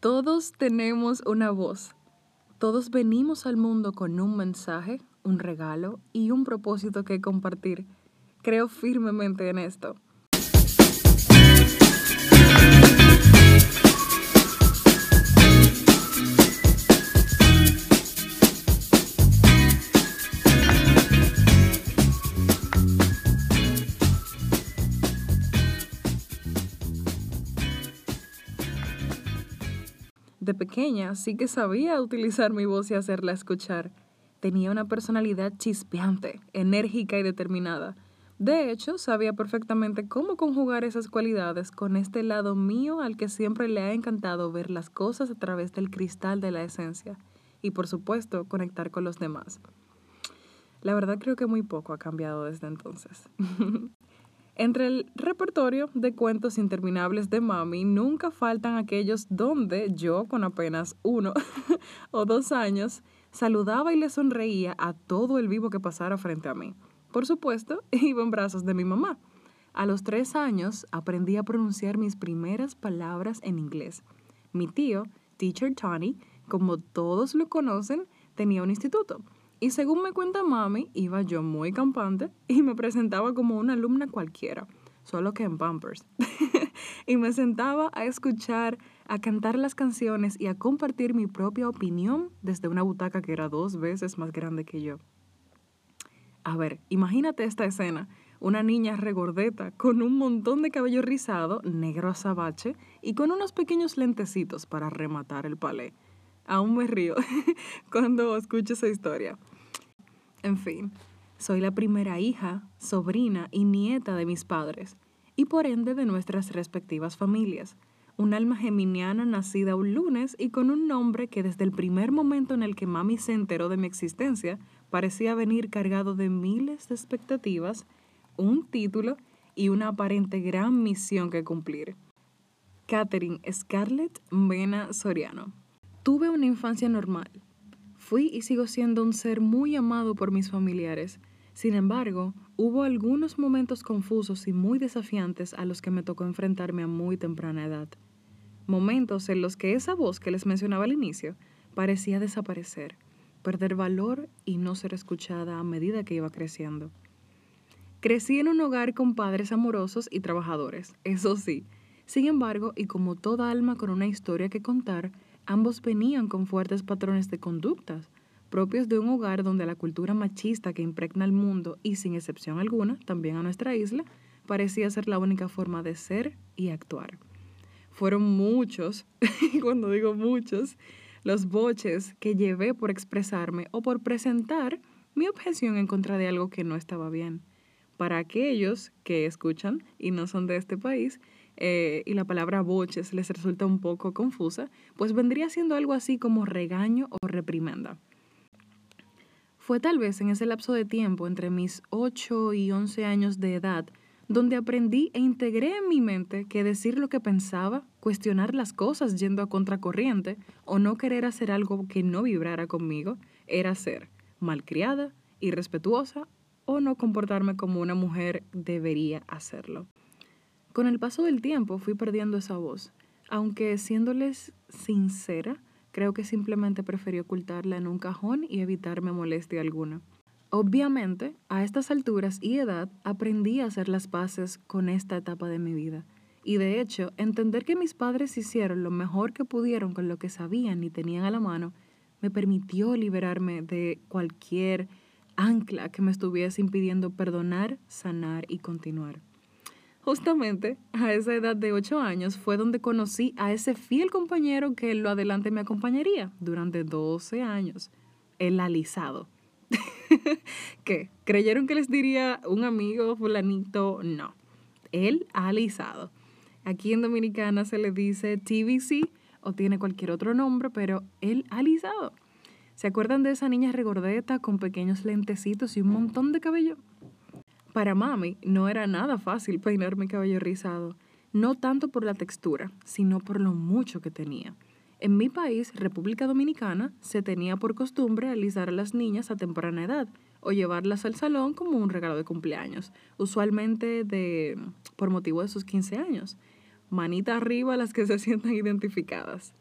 Todos tenemos una voz. Todos venimos al mundo con un mensaje, un regalo y un propósito que compartir. Creo firmemente en esto. Pequeña sí que sabía utilizar mi voz y hacerla escuchar. Tenía una personalidad chispeante, enérgica y determinada. De hecho, sabía perfectamente cómo conjugar esas cualidades con este lado mío al que siempre le ha encantado ver las cosas a través del cristal de la esencia y, por supuesto, conectar con los demás. La verdad creo que muy poco ha cambiado desde entonces. Entre el repertorio de cuentos interminables de Mami, nunca faltan aquellos donde yo, con apenas uno o dos años, saludaba y le sonreía a todo el vivo que pasara frente a mí. Por supuesto, iba en brazos de mi mamá. A los tres años aprendí a pronunciar mis primeras palabras en inglés. Mi tío, Teacher Tony, como todos lo conocen, tenía un instituto y según me cuenta mami, iba yo muy campante y me presentaba como una alumna cualquiera, solo que en Pampers. y me sentaba a escuchar, a cantar las canciones y a compartir mi propia opinión desde una butaca que era dos veces más grande que yo. A ver, imagínate esta escena. Una niña regordeta con un montón de cabello rizado, negro azabache y con unos pequeños lentecitos para rematar el palé. Aún me río cuando escucho esa historia. En fin, soy la primera hija, sobrina y nieta de mis padres, y por ende de nuestras respectivas familias. Un alma geminiana nacida un lunes y con un nombre que desde el primer momento en el que mami se enteró de mi existencia parecía venir cargado de miles de expectativas, un título y una aparente gran misión que cumplir. Catherine Scarlett Mena Soriano. Tuve una infancia normal, Fui y sigo siendo un ser muy amado por mis familiares. Sin embargo, hubo algunos momentos confusos y muy desafiantes a los que me tocó enfrentarme a muy temprana edad. Momentos en los que esa voz que les mencionaba al inicio parecía desaparecer, perder valor y no ser escuchada a medida que iba creciendo. Crecí en un hogar con padres amorosos y trabajadores, eso sí. Sin embargo, y como toda alma con una historia que contar, Ambos venían con fuertes patrones de conductas, propios de un hogar donde la cultura machista que impregna el mundo y sin excepción alguna, también a nuestra isla, parecía ser la única forma de ser y actuar. Fueron muchos, y cuando digo muchos, los boches que llevé por expresarme o por presentar mi objeción en contra de algo que no estaba bien. Para aquellos que escuchan y no son de este país, eh, y la palabra boches les resulta un poco confusa, pues vendría siendo algo así como regaño o reprimenda. Fue tal vez en ese lapso de tiempo, entre mis 8 y 11 años de edad, donde aprendí e integré en mi mente que decir lo que pensaba, cuestionar las cosas yendo a contracorriente o no querer hacer algo que no vibrara conmigo, era ser malcriada, irrespetuosa o no comportarme como una mujer debería hacerlo. Con el paso del tiempo fui perdiendo esa voz, aunque siéndoles sincera, creo que simplemente preferí ocultarla en un cajón y evitarme molestia alguna. Obviamente, a estas alturas y edad aprendí a hacer las paces con esta etapa de mi vida. Y de hecho, entender que mis padres hicieron lo mejor que pudieron con lo que sabían y tenían a la mano, me permitió liberarme de cualquier ancla que me estuviese impidiendo perdonar, sanar y continuar. Justamente a esa edad de 8 años fue donde conocí a ese fiel compañero que lo adelante me acompañaría durante 12 años, el alisado. ¿Qué? ¿Creyeron que les diría un amigo fulanito? No, el alisado. Aquí en Dominicana se le dice TVC o tiene cualquier otro nombre, pero el alisado. ¿Se acuerdan de esa niña regordeta con pequeños lentecitos y un montón de cabello? Para mami no era nada fácil peinar mi cabello rizado, no tanto por la textura, sino por lo mucho que tenía. En mi país, República Dominicana, se tenía por costumbre alisar a las niñas a temprana edad o llevarlas al salón como un regalo de cumpleaños, usualmente de, por motivo de sus 15 años. Manita arriba las que se sientan identificadas.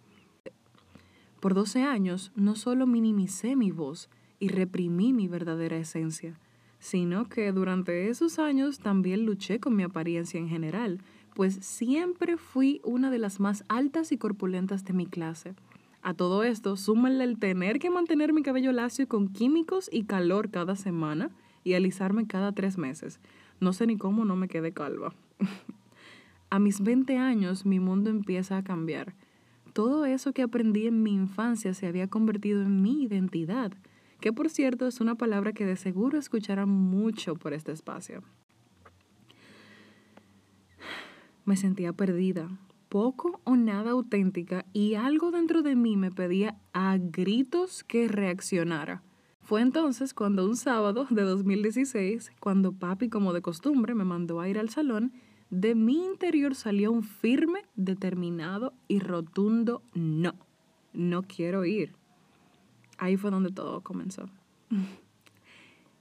Por 12 años no solo minimicé mi voz y reprimí mi verdadera esencia, sino que durante esos años también luché con mi apariencia en general, pues siempre fui una de las más altas y corpulentas de mi clase. A todo esto, súmenle el tener que mantener mi cabello lacio con químicos y calor cada semana y alisarme cada tres meses. No sé ni cómo no me quedé calva. a mis 20 años mi mundo empieza a cambiar. Todo eso que aprendí en mi infancia se había convertido en mi identidad, que por cierto es una palabra que de seguro escucharán mucho por este espacio. Me sentía perdida, poco o nada auténtica y algo dentro de mí me pedía a gritos que reaccionara. Fue entonces cuando un sábado de 2016, cuando papi como de costumbre me mandó a ir al salón, de mi interior salió un firme, determinado y rotundo no. No quiero ir. Ahí fue donde todo comenzó.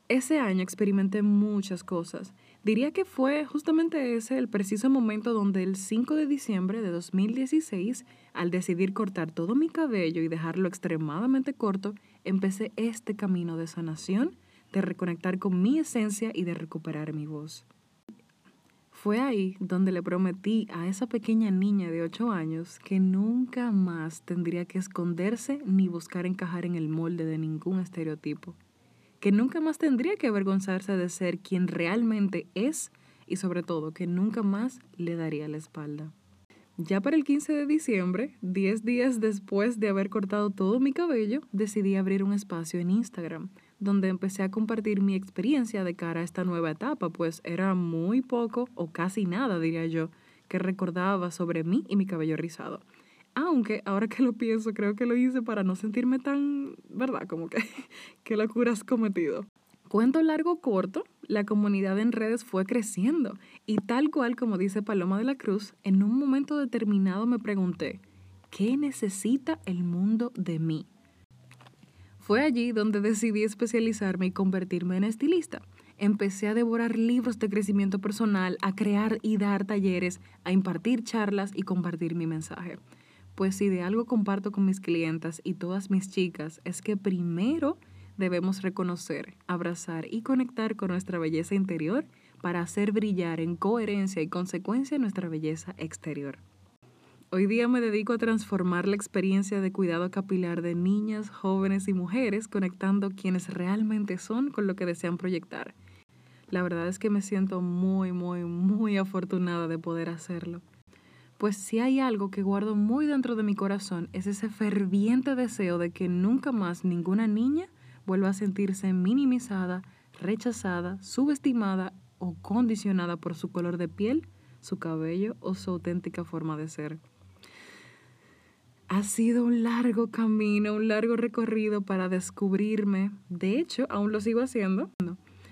Ese año experimenté muchas cosas. Diría que fue justamente ese el preciso momento donde el 5 de diciembre de 2016, al decidir cortar todo mi cabello y dejarlo extremadamente corto, empecé este camino de sanación, de reconectar con mi esencia y de recuperar mi voz. Fue ahí donde le prometí a esa pequeña niña de 8 años que nunca más tendría que esconderse ni buscar encajar en el molde de ningún estereotipo, que nunca más tendría que avergonzarse de ser quien realmente es y sobre todo que nunca más le daría la espalda. Ya para el 15 de diciembre, 10 días después de haber cortado todo mi cabello, decidí abrir un espacio en Instagram donde empecé a compartir mi experiencia de cara a esta nueva etapa, pues era muy poco o casi nada, diría yo, que recordaba sobre mí y mi cabello rizado. Aunque ahora que lo pienso, creo que lo hice para no sentirme tan, ¿verdad? Como que, qué locura has cometido. Cuento largo corto, la comunidad en redes fue creciendo y tal cual como dice Paloma de la Cruz, en un momento determinado me pregunté, ¿qué necesita el mundo de mí? Fue allí donde decidí especializarme y convertirme en estilista. Empecé a devorar libros de crecimiento personal, a crear y dar talleres, a impartir charlas y compartir mi mensaje. Pues si de algo comparto con mis clientas y todas mis chicas es que primero debemos reconocer, abrazar y conectar con nuestra belleza interior para hacer brillar en coherencia y consecuencia nuestra belleza exterior. Hoy día me dedico a transformar la experiencia de cuidado capilar de niñas, jóvenes y mujeres, conectando quienes realmente son con lo que desean proyectar. La verdad es que me siento muy, muy, muy afortunada de poder hacerlo. Pues si hay algo que guardo muy dentro de mi corazón es ese ferviente deseo de que nunca más ninguna niña vuelva a sentirse minimizada, rechazada, subestimada o condicionada por su color de piel, su cabello o su auténtica forma de ser. Ha sido un largo camino, un largo recorrido para descubrirme. De hecho, aún lo sigo haciendo.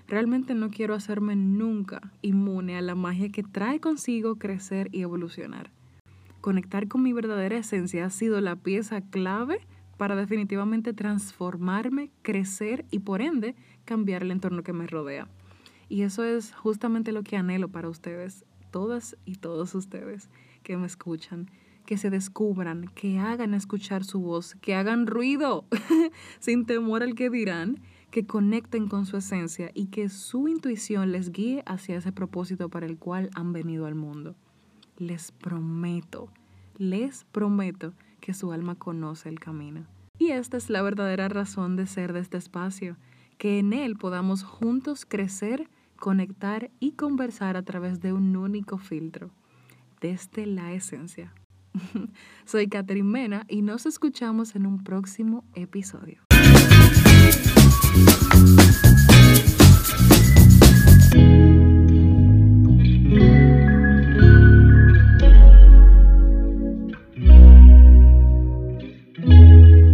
Realmente no quiero hacerme nunca inmune a la magia que trae consigo crecer y evolucionar. Conectar con mi verdadera esencia ha sido la pieza clave para definitivamente transformarme, crecer y por ende cambiar el entorno que me rodea. Y eso es justamente lo que anhelo para ustedes, todas y todos ustedes que me escuchan que se descubran, que hagan escuchar su voz, que hagan ruido sin temor al que dirán, que conecten con su esencia y que su intuición les guíe hacia ese propósito para el cual han venido al mundo. Les prometo, les prometo que su alma conoce el camino. Y esta es la verdadera razón de ser de este espacio, que en él podamos juntos crecer, conectar y conversar a través de un único filtro, desde la esencia. Soy Catherine Mena y nos escuchamos en un próximo episodio.